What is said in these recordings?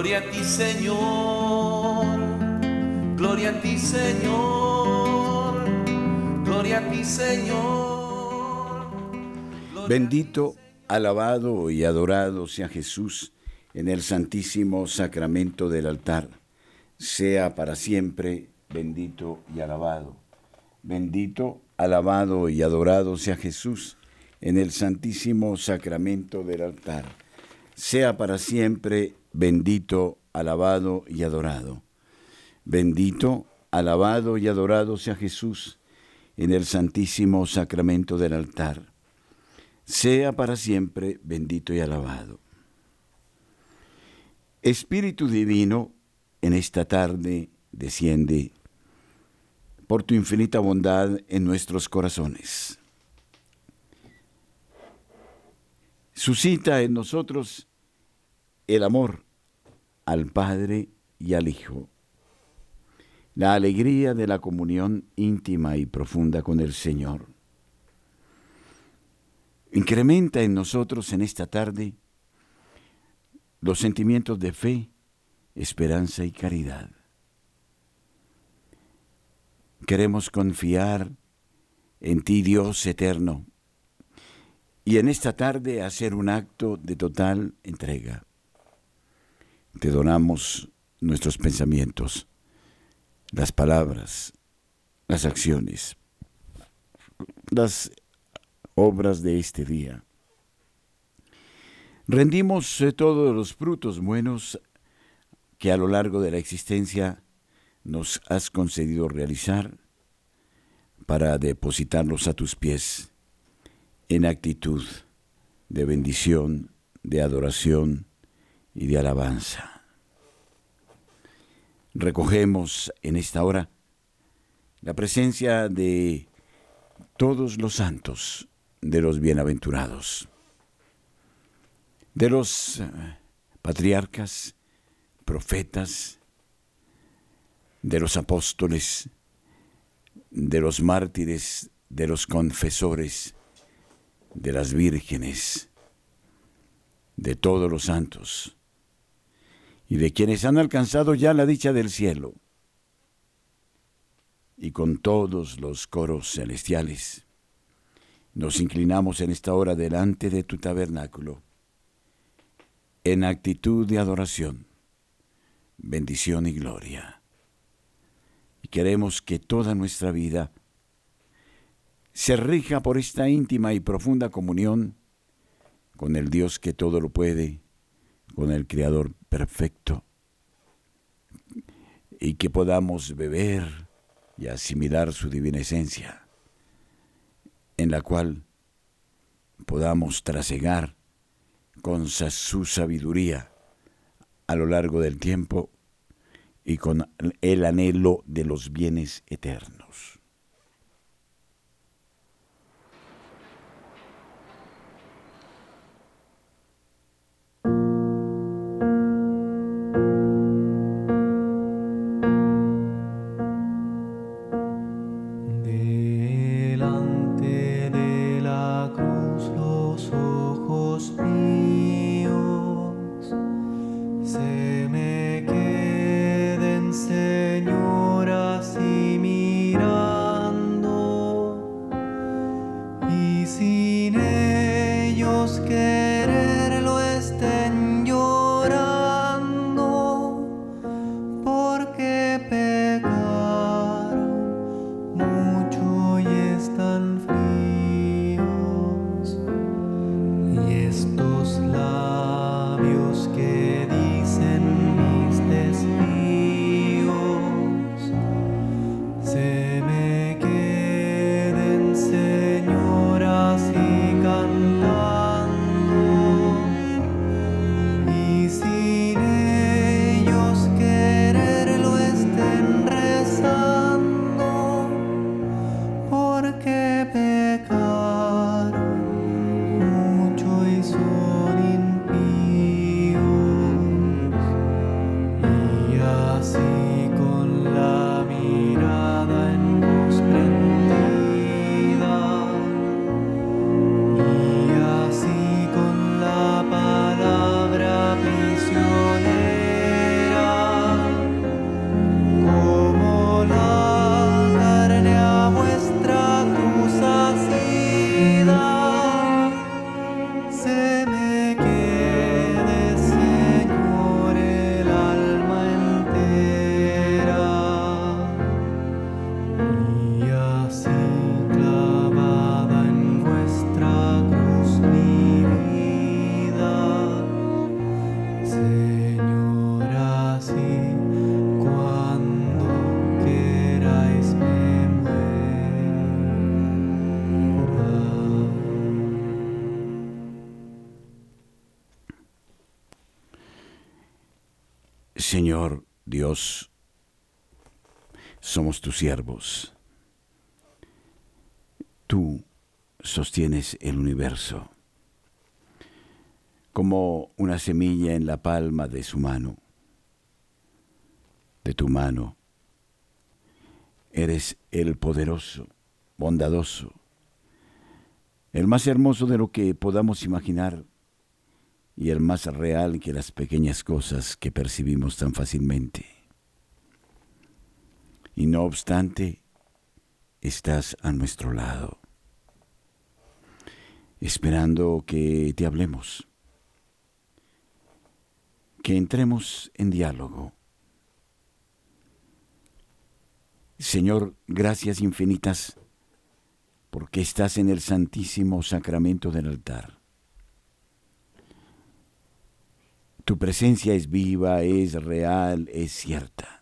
Gloria a ti, Señor. Gloria a ti, Señor. Gloria a ti, Señor. Bendito, alabado y adorado sea Jesús en el santísimo sacramento del altar. Sea para siempre bendito y alabado. Bendito, alabado y adorado sea Jesús en el santísimo sacramento del altar. Sea para siempre bendito, alabado y adorado. Bendito, alabado y adorado sea Jesús en el santísimo sacramento del altar. Sea para siempre bendito y alabado. Espíritu Divino, en esta tarde desciende por tu infinita bondad en nuestros corazones. Suscita en nosotros el amor al Padre y al Hijo, la alegría de la comunión íntima y profunda con el Señor. Incrementa en nosotros en esta tarde los sentimientos de fe, esperanza y caridad. Queremos confiar en ti, Dios eterno, y en esta tarde hacer un acto de total entrega. Te donamos nuestros pensamientos, las palabras, las acciones, las obras de este día. Rendimos eh, todos los frutos buenos que a lo largo de la existencia nos has concedido realizar para depositarlos a tus pies en actitud de bendición, de adoración y de alabanza. Recogemos en esta hora la presencia de todos los santos, de los bienaventurados de los eh, patriarcas, profetas, de los apóstoles, de los mártires, de los confesores, de las vírgenes, de todos los santos, y de quienes han alcanzado ya la dicha del cielo, y con todos los coros celestiales, nos inclinamos en esta hora delante de tu tabernáculo en actitud de adoración, bendición y gloria. Y queremos que toda nuestra vida se rija por esta íntima y profunda comunión con el Dios que todo lo puede, con el Creador perfecto, y que podamos beber y asimilar su divina esencia, en la cual podamos trasegar con su sabiduría a lo largo del tiempo y con el anhelo de los bienes eternos. Siervos. Tú sostienes el universo como una semilla en la palma de su mano, de tu mano. Eres el poderoso, bondadoso, el más hermoso de lo que podamos imaginar y el más real que las pequeñas cosas que percibimos tan fácilmente. Y no obstante, estás a nuestro lado, esperando que te hablemos, que entremos en diálogo. Señor, gracias infinitas porque estás en el santísimo sacramento del altar. Tu presencia es viva, es real, es cierta.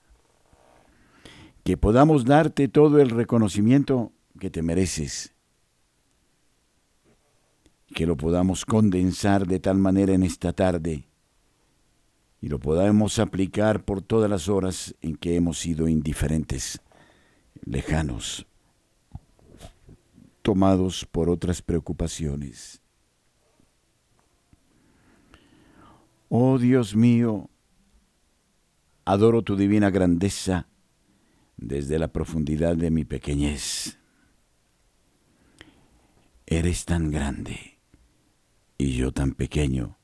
Que podamos darte todo el reconocimiento que te mereces. Que lo podamos condensar de tal manera en esta tarde y lo podamos aplicar por todas las horas en que hemos sido indiferentes, lejanos, tomados por otras preocupaciones. Oh Dios mío, adoro tu divina grandeza desde la profundidad de mi pequeñez. Eres tan grande y yo tan pequeño.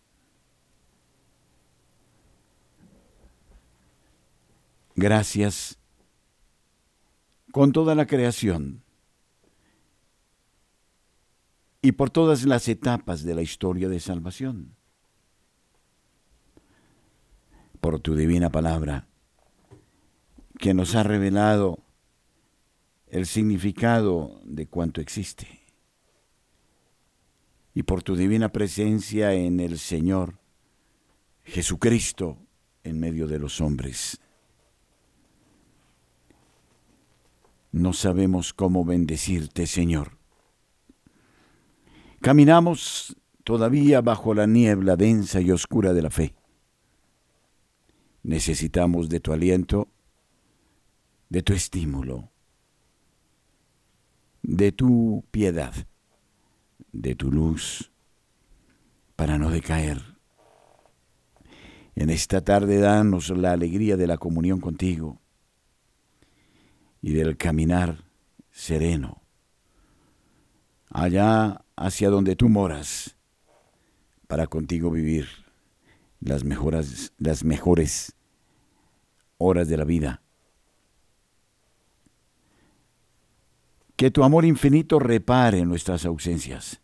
Gracias con toda la creación y por todas las etapas de la historia de salvación. Por tu divina palabra, que nos ha revelado el significado de cuanto existe. Y por tu divina presencia en el Señor Jesucristo en medio de los hombres. No sabemos cómo bendecirte, Señor Caminamos todavía bajo la niebla densa y oscura de la fe. Necesitamos de tu aliento, de tu estímulo, de tu piedad, de tu luz, para no decaer. En esta tarde danos la alegría de la comunión contigo y del caminar sereno allá hacia donde tú moras, para contigo vivir las mejores, las mejores horas de la vida. Que tu amor infinito repare nuestras ausencias.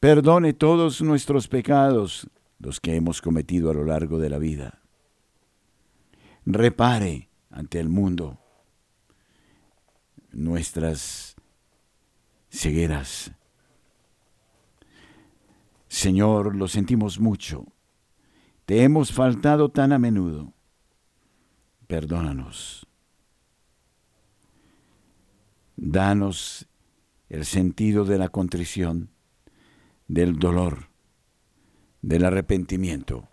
Perdone todos nuestros pecados, los que hemos cometido a lo largo de la vida. Repare ante el mundo nuestras cegueras. Señor, lo sentimos mucho. Te hemos faltado tan a menudo. Perdónanos. Danos el sentido de la contrición, del dolor, del arrepentimiento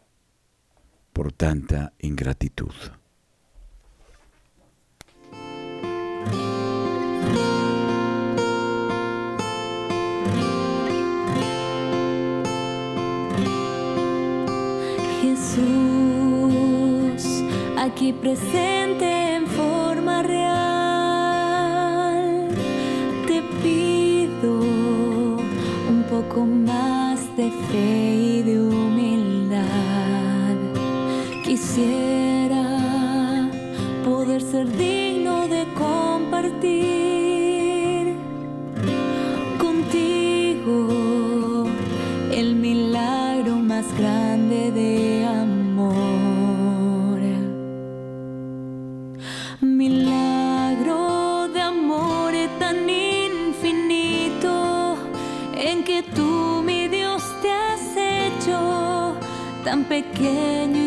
por tanta ingratitud. aquí presente pido un poco más de fe y de humildad. Quisiera poder ser digno de compartir contigo el milagro más grande pequeño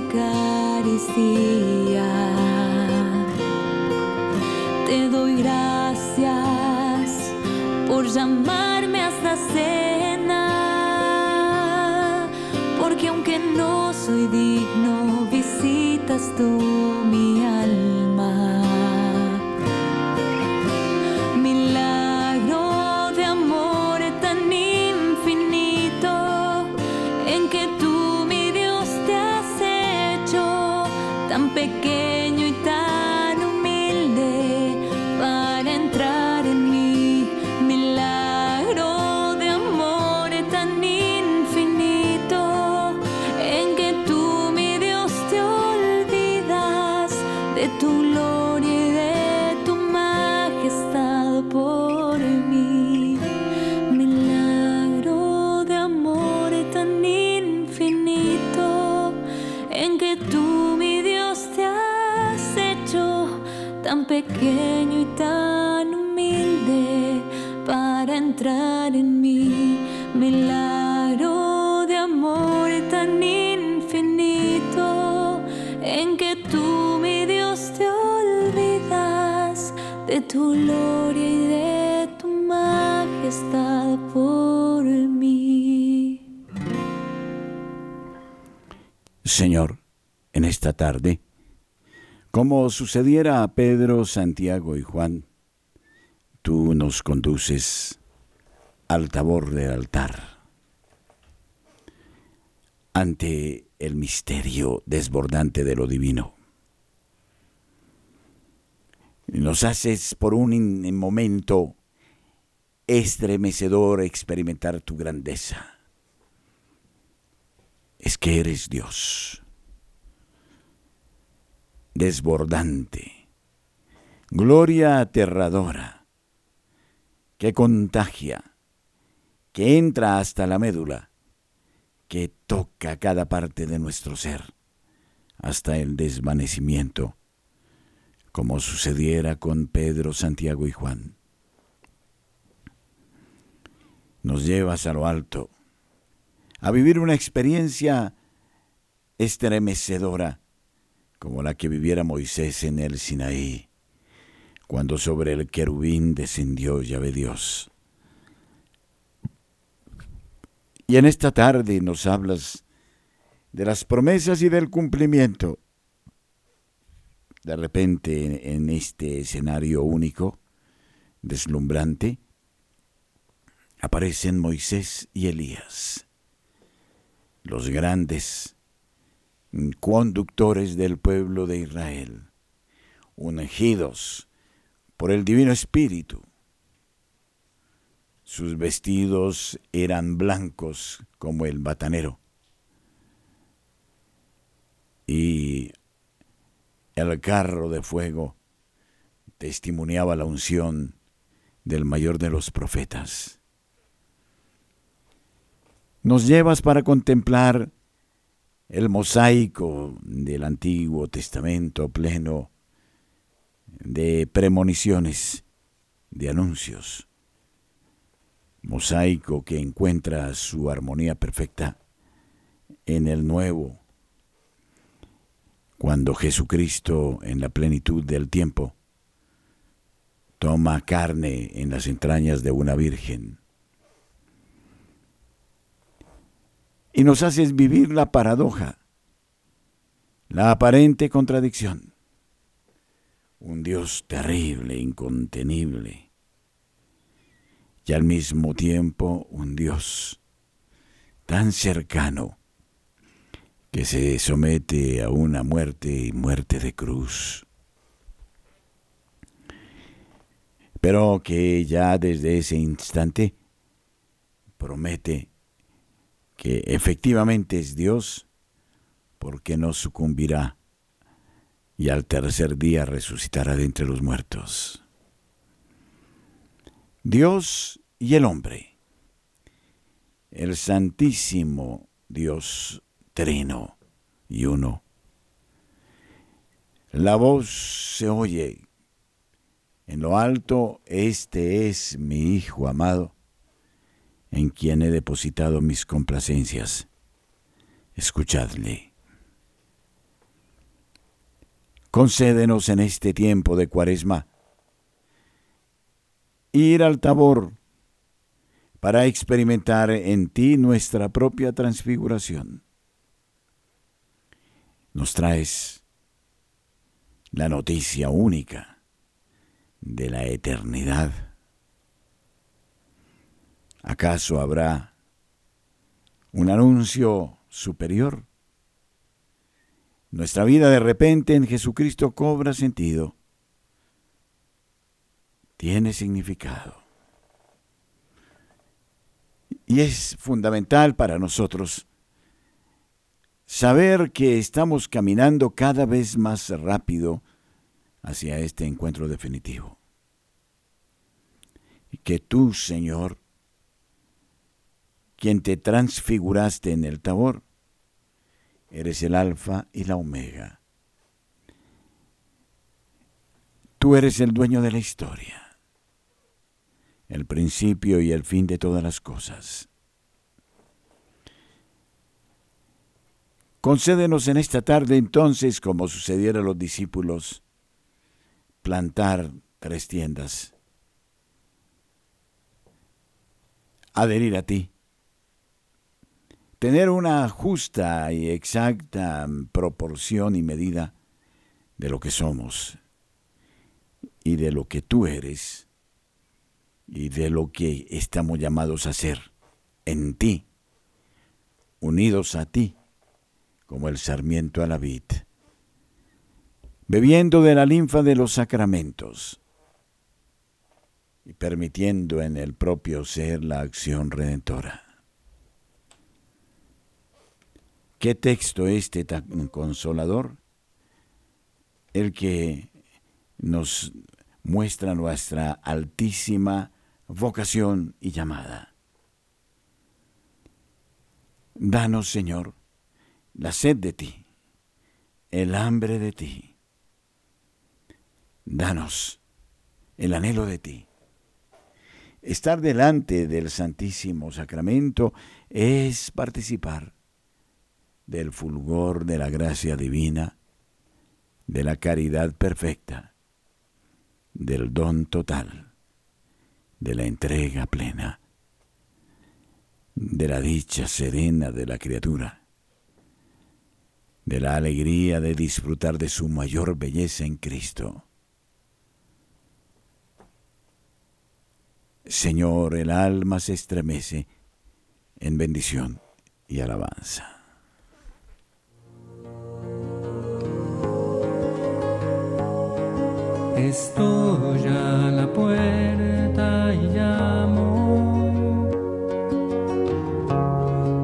Eucaristía. Te doy gracias por llamarme a esta cena, porque aunque no soy digno, visitas tú mi alma. Tu gloria y de tu majestad por mí. Señor, en esta tarde, como sucediera a Pedro, Santiago y Juan, tú nos conduces al tabor del altar, ante el misterio desbordante de lo divino. Nos haces por un momento estremecedor experimentar tu grandeza. Es que eres Dios, desbordante, gloria aterradora, que contagia, que entra hasta la médula, que toca cada parte de nuestro ser, hasta el desvanecimiento, como sucediera con Pedro, Santiago y Juan. Nos llevas a lo alto, a vivir una experiencia estremecedora, como la que viviera Moisés en el Sinaí, cuando sobre el querubín descendió Yahvé Dios. Y en esta tarde nos hablas de las promesas y del cumplimiento. De repente, en este escenario único, deslumbrante, aparecen Moisés y Elías, los grandes conductores del pueblo de Israel, ungidos por el Divino Espíritu. Sus vestidos eran blancos como el batanero. Y el carro de fuego testimoniaba la unción del mayor de los profetas. Nos llevas para contemplar el mosaico del Antiguo Testamento pleno de premoniciones, de anuncios. Mosaico que encuentra su armonía perfecta en el Nuevo, cuando Jesucristo en la plenitud del tiempo toma carne en las entrañas de una virgen y nos haces vivir la paradoja, la aparente contradicción. Un Dios terrible, incontenible, y al mismo tiempo un Dios tan cercano que se somete a una muerte y muerte de cruz. Pero que ya desde ese instante promete que efectivamente es Dios, porque no sucumbirá y al tercer día resucitará de entre los muertos. Dios y el hombre, el santísimo Dios y uno. La voz se oye En lo alto, este es mi Hijo amado, en quien he depositado mis complacencias. Escuchadle. Concédenos en este tiempo de cuaresma ir al tabor para experimentar en ti nuestra propia transfiguración. Nos traes la noticia única de la eternidad. ¿Acaso habrá un anuncio superior? Nuestra vida de repente en Jesucristo cobra sentido, tiene significado. Y es fundamental para nosotros saber que estamos caminando cada vez más rápido hacia este encuentro definitivo. Y que tú, Señor, quien te transfiguraste en el tabor, eres el alfa y la omega. Tú eres el dueño de la historia, el principio y el fin de todas las cosas. Concédenos en esta tarde entonces, como sucediera a los discípulos, plantar tres tiendas, adherir a ti, tener una justa y exacta proporción y medida de lo que somos y de lo que tú eres y de lo que estamos llamados a ser en ti, unidos a ti, como el sarmiento a la vid bebiendo de la linfa de los sacramentos y permitiendo en el propio ser la acción redentora. ¿Qué texto este tan consolador? El que nos muestra nuestra altísima vocación y llamada. Danos, Señor, la sed de ti, el hambre de ti Danos el anhelo de ti. Estar delante del Santísimo Sacramento es participar del fulgor de la gracia divina, de la caridad perfecta, del don total, de la entrega plena, de la dicha serena de la criatura, de la alegría de disfrutar de su mayor belleza en Cristo Señor, el alma se estremece en bendición y alabanza. Estoy a la puerta y llamo,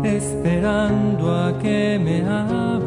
esperando a que me abras.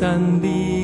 Pero es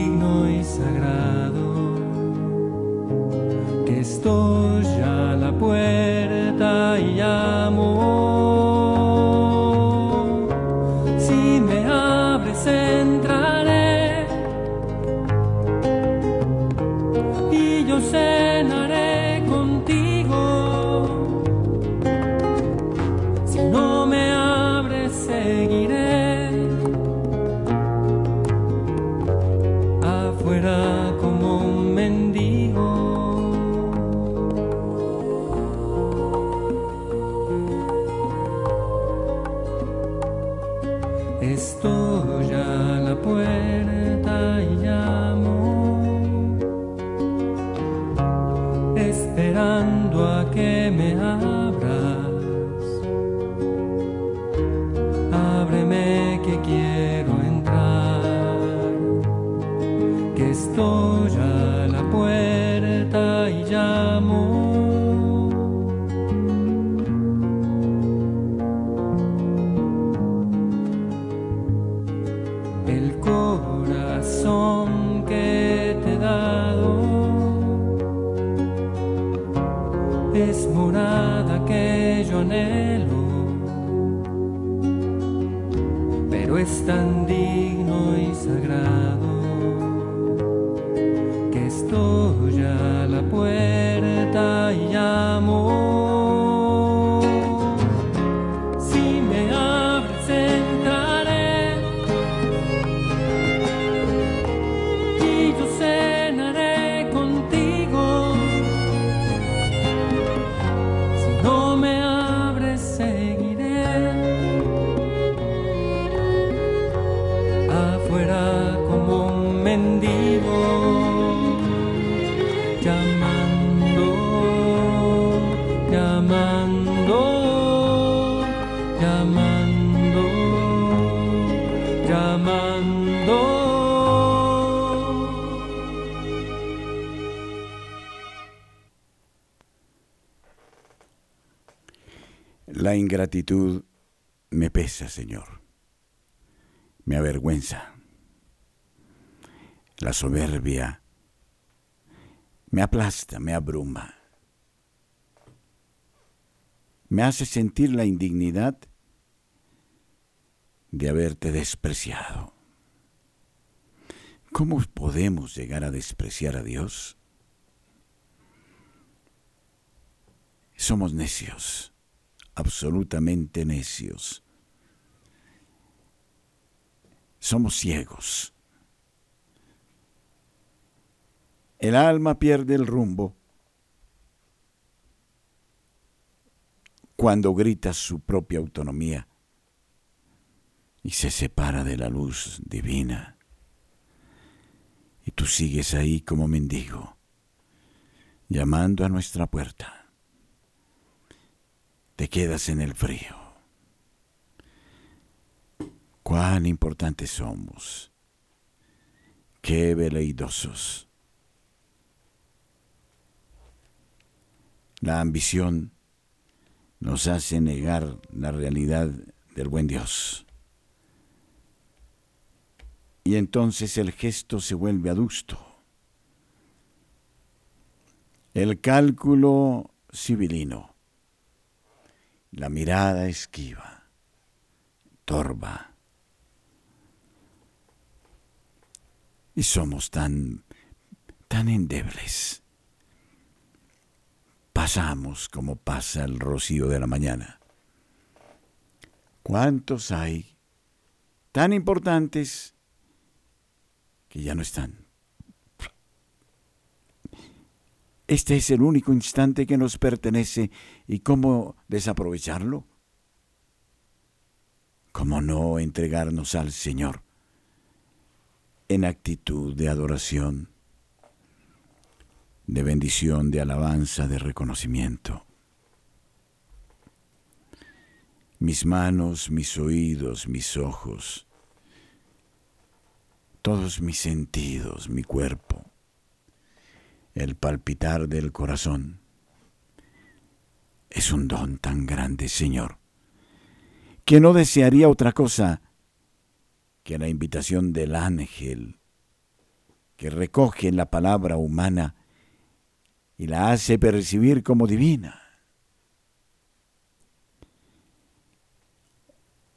Ingratitud me pesa, Señor. Me avergüenza. La soberbia me aplasta, me abruma. Me hace sentir la indignidad de haberte despreciado. ¿Cómo podemos llegar a despreciar a Dios? Somos necios absolutamente necios. Somos ciegos. El alma pierde el rumbo cuando grita su propia autonomía y se separa de la luz divina. Y tú sigues ahí como mendigo, llamando a nuestra puerta te quedas en el frío. Cuán importantes somos. Qué veleidosos. La ambición nos hace negar la realidad del buen Dios. Y entonces el gesto se vuelve adusto. El cálculo civilino la mirada esquiva, torva. Y somos tan, tan endebles. Pasamos como pasa el rocío de la mañana. ¿Cuántos hay tan importantes que ya no están? Este es el único instante que nos pertenece y cómo desaprovecharlo. ¿Cómo no entregarnos al Señor en actitud de adoración, de bendición, de alabanza, de reconocimiento? Mis manos, mis oídos, mis ojos, todos mis sentidos, mi cuerpo el palpitar del corazón. Es un don tan grande, Señor, que no desearía otra cosa que la invitación del ángel que recoge la palabra humana y la hace percibir como divina.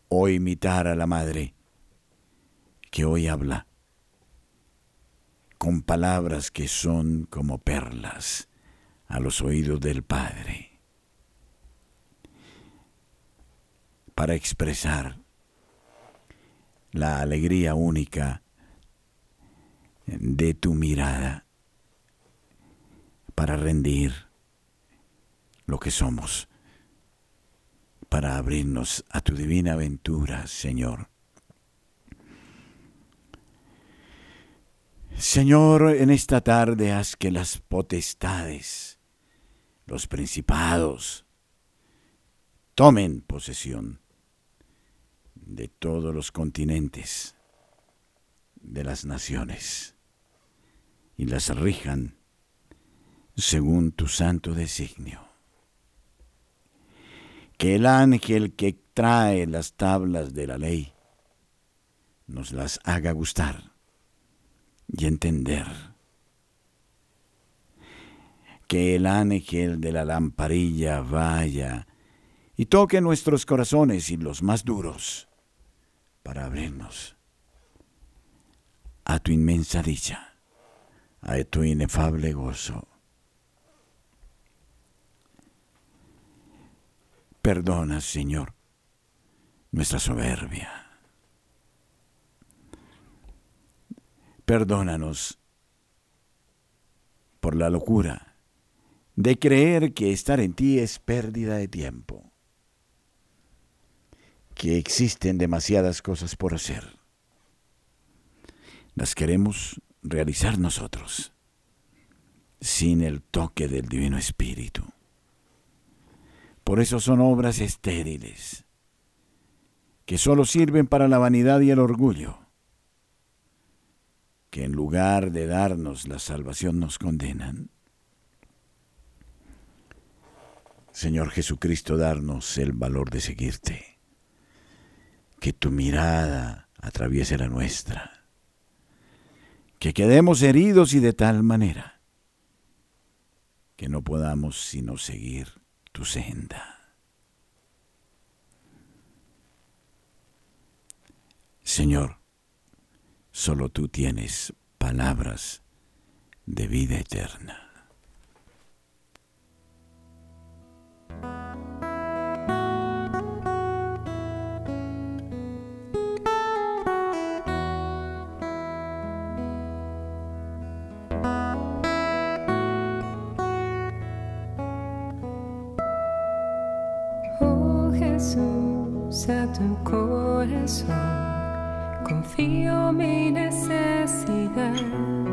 O imitar a la madre que hoy habla con palabras que son como perlas a los oídos del Padre, para expresar la alegría única de tu mirada, para rendir lo que somos, para abrirnos a tu divina aventura, Señor. Señor, en esta tarde haz que las potestades, los principados, tomen posesión de todos los continentes, de las naciones, y las rijan según tu santo designio. Que el ángel que trae las tablas de la ley nos las haga gustar y entender. Que el ángel de la lamparilla vaya y toque nuestros corazones y los más duros para abrirnos a tu inmensa dicha, a tu inefable gozo. Perdona, Señor, nuestra soberbia. Perdónanos por la locura de creer que estar en ti es pérdida de tiempo, que existen demasiadas cosas por hacer. Las queremos realizar nosotros, sin el toque del Divino Espíritu. Por eso son obras estériles, que solo sirven para la vanidad y el orgullo, que en lugar de darnos la salvación nos condenan. Señor Jesucristo, darnos el valor de seguirte, que tu mirada atraviese la nuestra, que quedemos heridos y de tal manera que no podamos sino seguir tu senda. Señor, solo tú tienes palabras de vida eterna. a tu corazón, confío mi necesidad.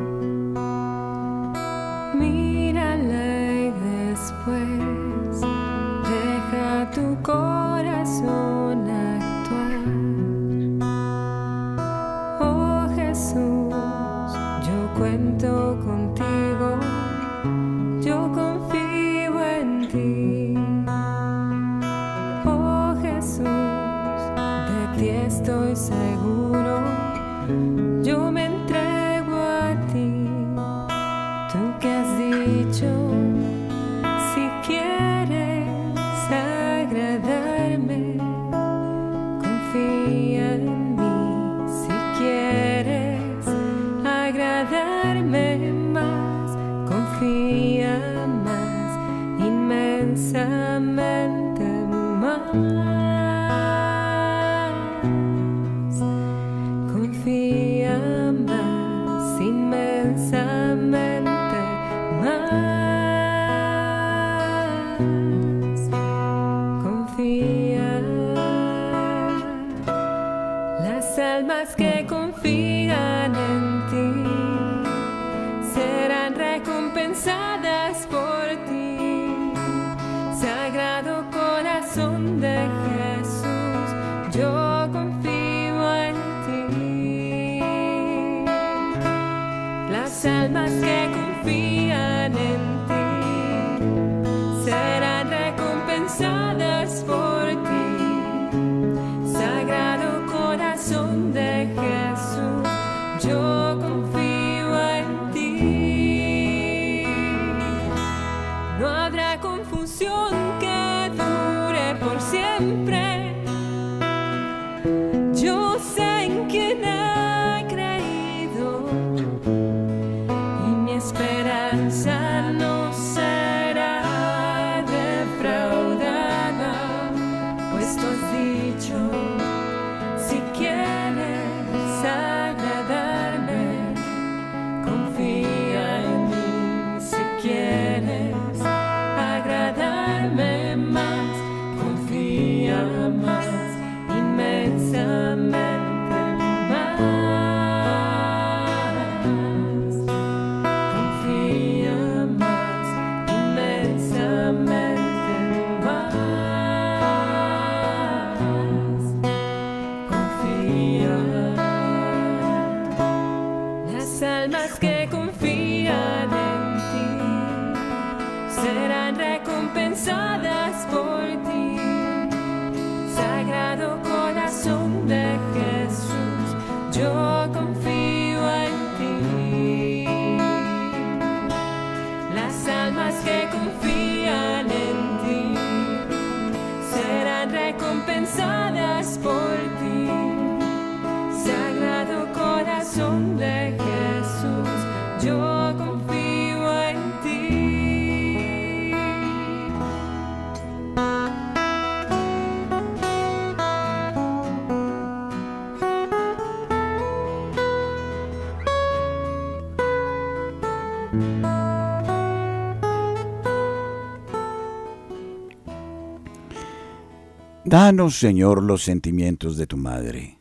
Más. Confía Danos, Señor, los sentimientos de tu madre,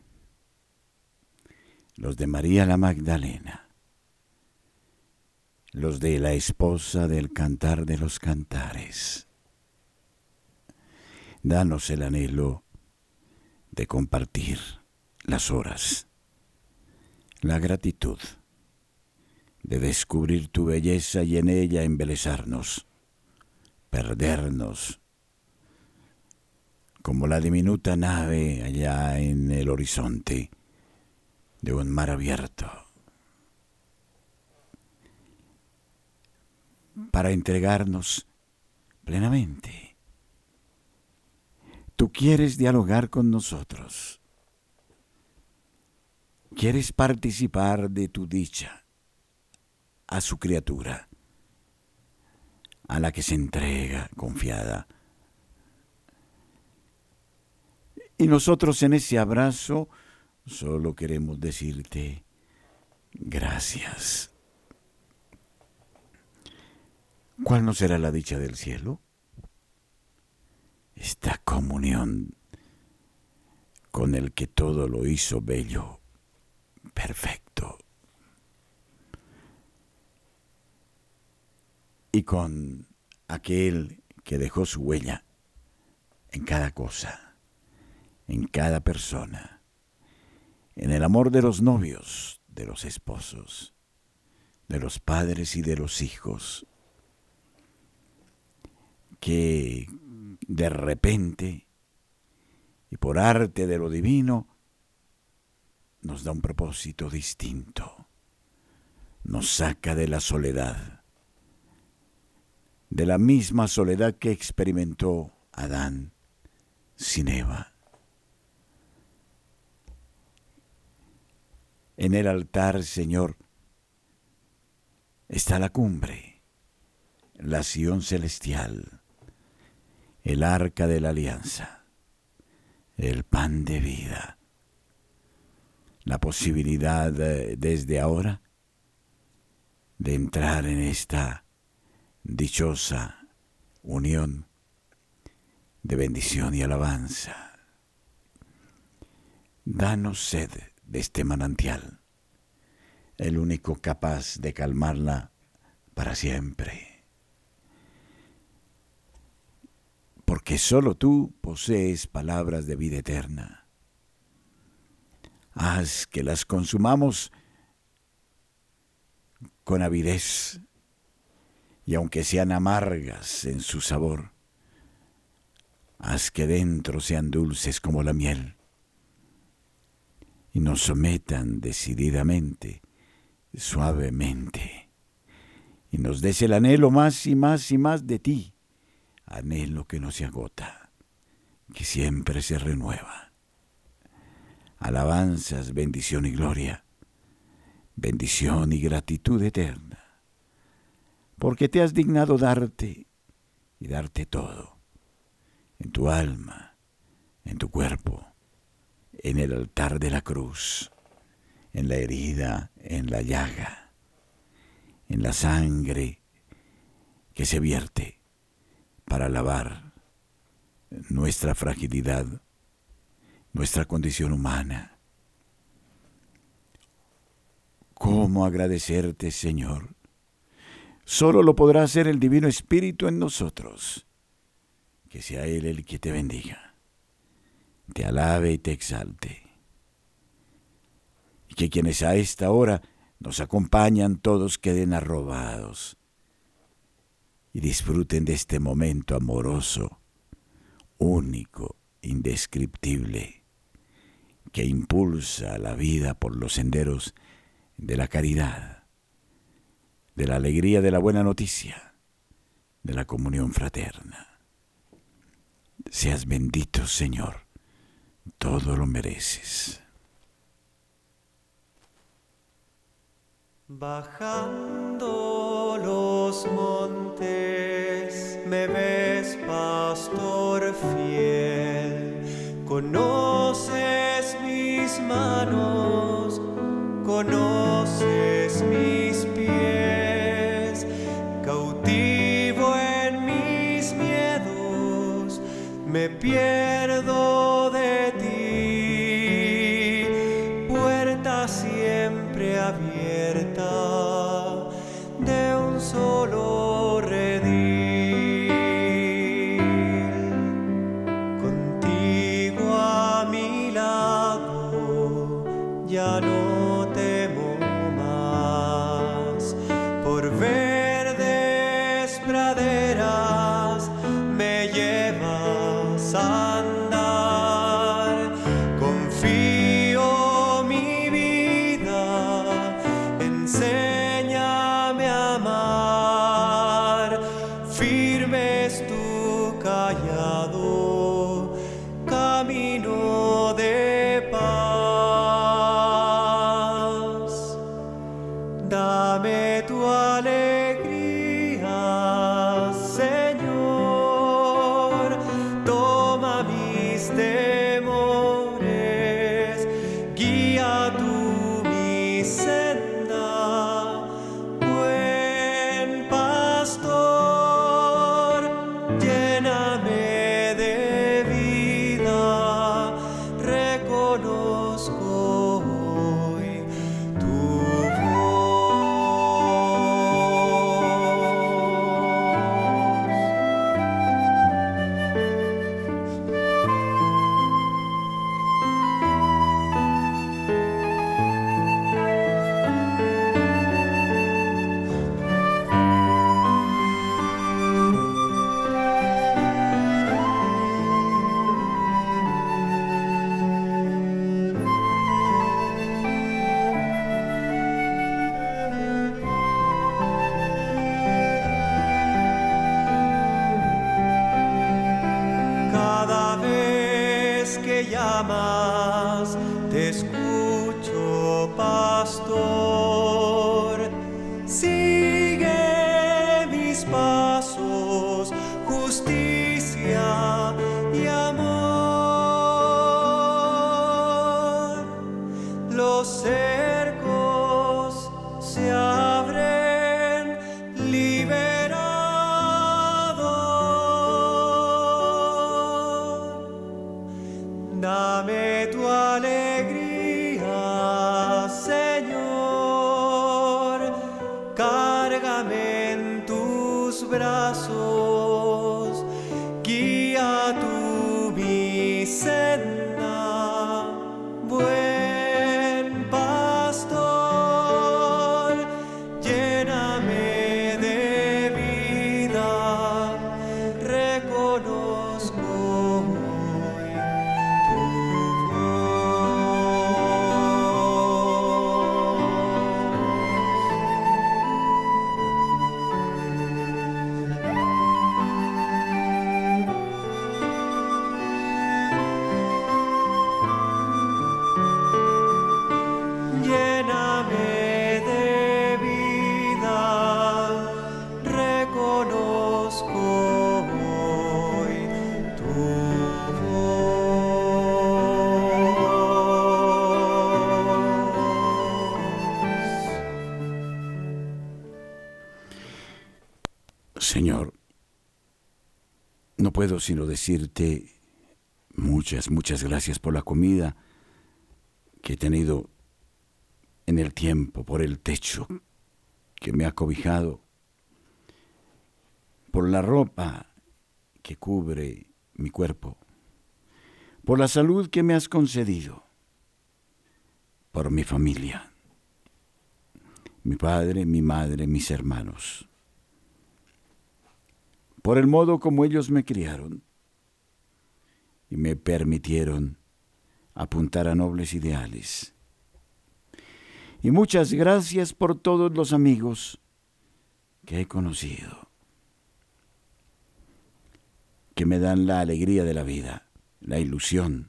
los de María la Magdalena, los de la esposa del cantar de los cantares. Danos el anhelo de compartir las horas, la gratitud, de descubrir tu belleza y en ella embelezarnos, perdernos, como la diminuta nave allá en el horizonte de un mar abierto, para entregarnos plenamente. Tú quieres dialogar con nosotros, quieres participar de tu dicha a su criatura, a la que se entrega confiada Y nosotros en ese abrazo solo queremos decirte gracias. ¿Cuál no será la dicha del cielo? Esta comunión con el que todo lo hizo bello, perfecto. Y con aquel que dejó su huella en cada cosa en cada persona, en el amor de los novios, de los esposos, de los padres y de los hijos, que de repente y por arte de lo divino nos da un propósito distinto, nos saca de la soledad, de la misma soledad que experimentó Adán sin Eva En el altar, Señor, está la cumbre, la Sion celestial, el arca de la alianza, el pan de vida, la posibilidad desde ahora de entrar en esta dichosa unión de bendición y alabanza. Danos sed de este manantial, el único capaz de calmarla para siempre. Porque solo tú posees palabras de vida eterna. Haz que las consumamos con avidez, y aunque sean amargas en su sabor, haz que dentro sean dulces como la miel y nos sometan decididamente, suavemente, y nos des el anhelo más y más y más de ti, anhelo que no se agota, que siempre se renueva. Alabanzas, bendición y gloria, bendición y gratitud eterna, porque te has dignado darte y darte todo, en tu alma, en tu cuerpo, en el altar de la cruz, en la herida, en la llaga, en la sangre que se vierte para lavar nuestra fragilidad, nuestra condición humana. ¿Cómo agradecerte, Señor? Solo lo podrá hacer el Divino Espíritu en nosotros. Que sea Él el que te bendiga te alabe y te exalte. Y que quienes a esta hora nos acompañan todos queden arrobados y disfruten de este momento amoroso, único, indescriptible, que impulsa la vida por los senderos de la caridad, de la alegría de la buena noticia, de la comunión fraterna. Seas bendito, Señor, todo lo mereces. Bajando los montes me ves, pastor fiel, conoces mis manos, conoces mis pies, cautivo en mis miedos, me pierdo me llevas a pastor. No puedo sino decirte muchas, muchas gracias por la comida que he tenido en el tiempo, por el techo que me ha cobijado, por la ropa que cubre mi cuerpo, por la salud que me has concedido, por mi familia, mi padre, mi madre, mis hermanos, por el modo como ellos me criaron y me permitieron apuntar a nobles ideales. Y muchas gracias por todos los amigos que he conocido, que me dan la alegría de la vida, la ilusión,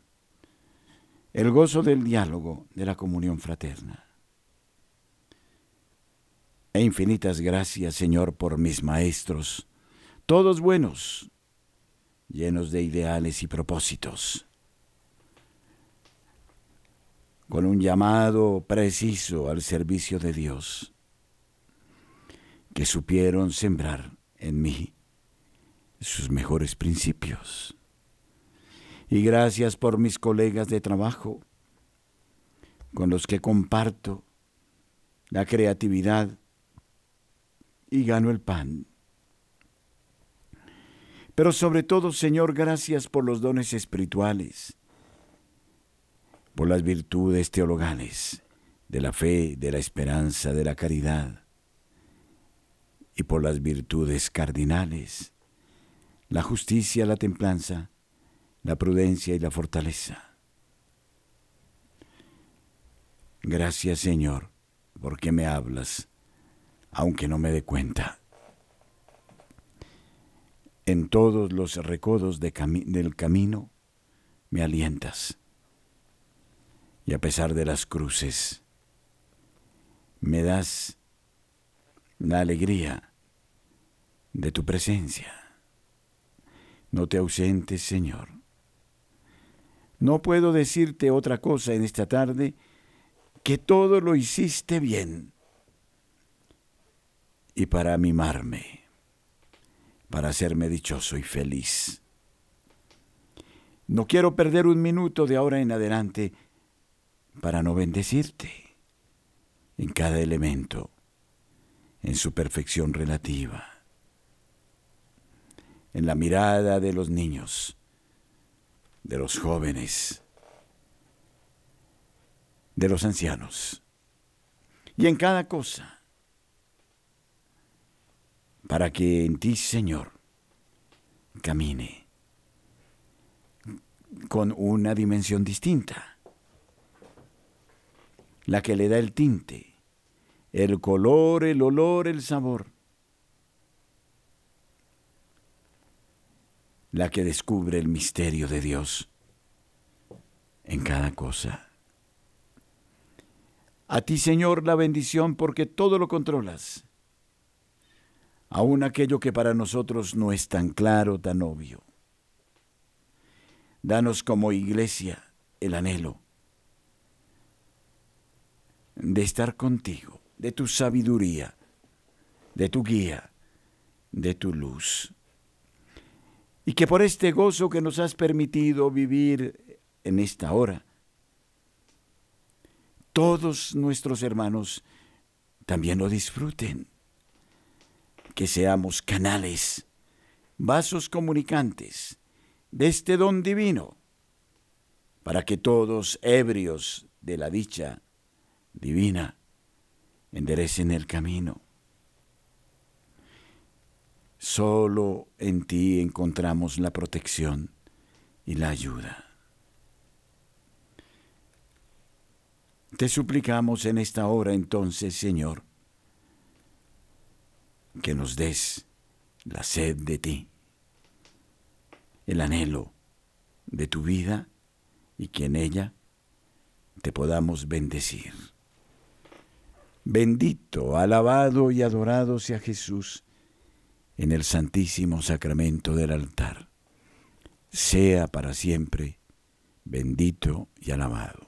el gozo del diálogo, de la comunión fraterna. E infinitas gracias, Señor, por mis maestros, todos buenos, llenos de ideales y propósitos, con un llamado preciso al servicio de Dios, que supieron sembrar en mí sus mejores principios. Y gracias por mis colegas de trabajo, con los que comparto la creatividad y gano el pan. Pero sobre todo, Señor, gracias por los dones espirituales, por las virtudes teologales, de la fe, de la esperanza, de la caridad, y por las virtudes cardinales, la justicia, la templanza, la prudencia y la fortaleza. Gracias, Señor, porque me hablas, aunque no me dé cuenta en todos los recodos del camino me alientas. Y a pesar de las cruces, me das la alegría de tu presencia. No te ausentes, Señor. No puedo decirte otra cosa en esta tarde que todo lo hiciste bien y para mimarme para hacerme dichoso y feliz. No quiero perder un minuto de ahora en adelante para no bendecirte en cada elemento, en su perfección relativa, en la mirada de los niños, de los jóvenes, de los ancianos, y en cada cosa para que en ti, Señor, camine con una dimensión distinta, la que le da el tinte, el color, el olor, el sabor, la que descubre el misterio de Dios en cada cosa. A ti, Señor, la bendición porque todo lo controlas aún aquello que para nosotros no es tan claro, tan obvio. Danos como iglesia el anhelo de estar contigo, de tu sabiduría, de tu guía, de tu luz. Y que por este gozo que nos has permitido vivir en esta hora, todos nuestros hermanos también lo disfruten que seamos canales, vasos comunicantes de este don divino, para que todos, ebrios de la dicha divina, enderecen el camino. Solo en ti encontramos la protección y la ayuda. Te suplicamos en esta hora entonces, Señor, que nos des la sed de ti, el anhelo de tu vida y que en ella te podamos bendecir. Bendito, alabado y adorado sea Jesús en el santísimo sacramento del altar. Sea para siempre bendito y alabado.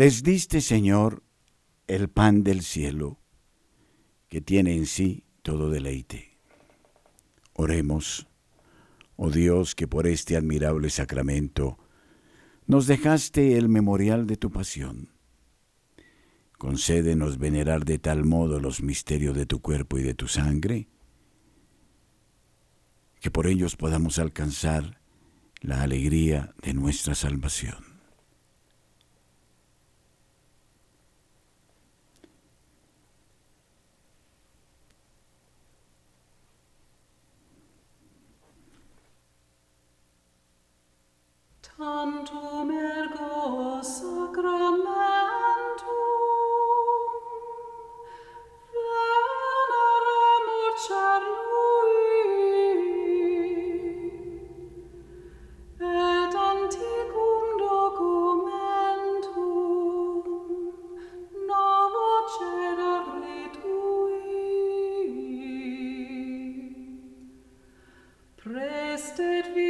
Les diste, Señor, el pan del cielo, que tiene en sí todo deleite. Oremos, oh Dios, que por este admirable sacramento nos dejaste el memorial de tu pasión. Concédenos venerar de tal modo los misterios de tu cuerpo y de tu sangre, que por ellos podamos alcanzar la alegría de nuestra salvación. Blessed be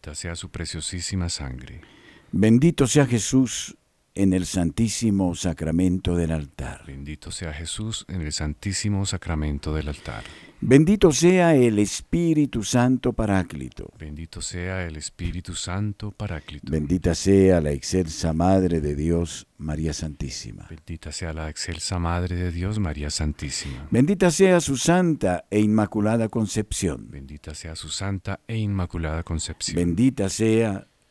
Bendita sea su preciosísima sangre. Bendito sea Jesús en el santísimo sacramento del altar. Bendito sea Jesús en el santísimo sacramento del altar. Bendito sea el Espíritu Santo Paráclito. Bendito sea el Espíritu Santo Paráclito. Bendita sea la excelsa Madre de Dios, María Santísima. Bendita sea la excelsa Madre de Dios, María Santísima. Bendita sea su santa e inmaculada concepción. Bendita sea su santa e inmaculada concepción. Bendita sea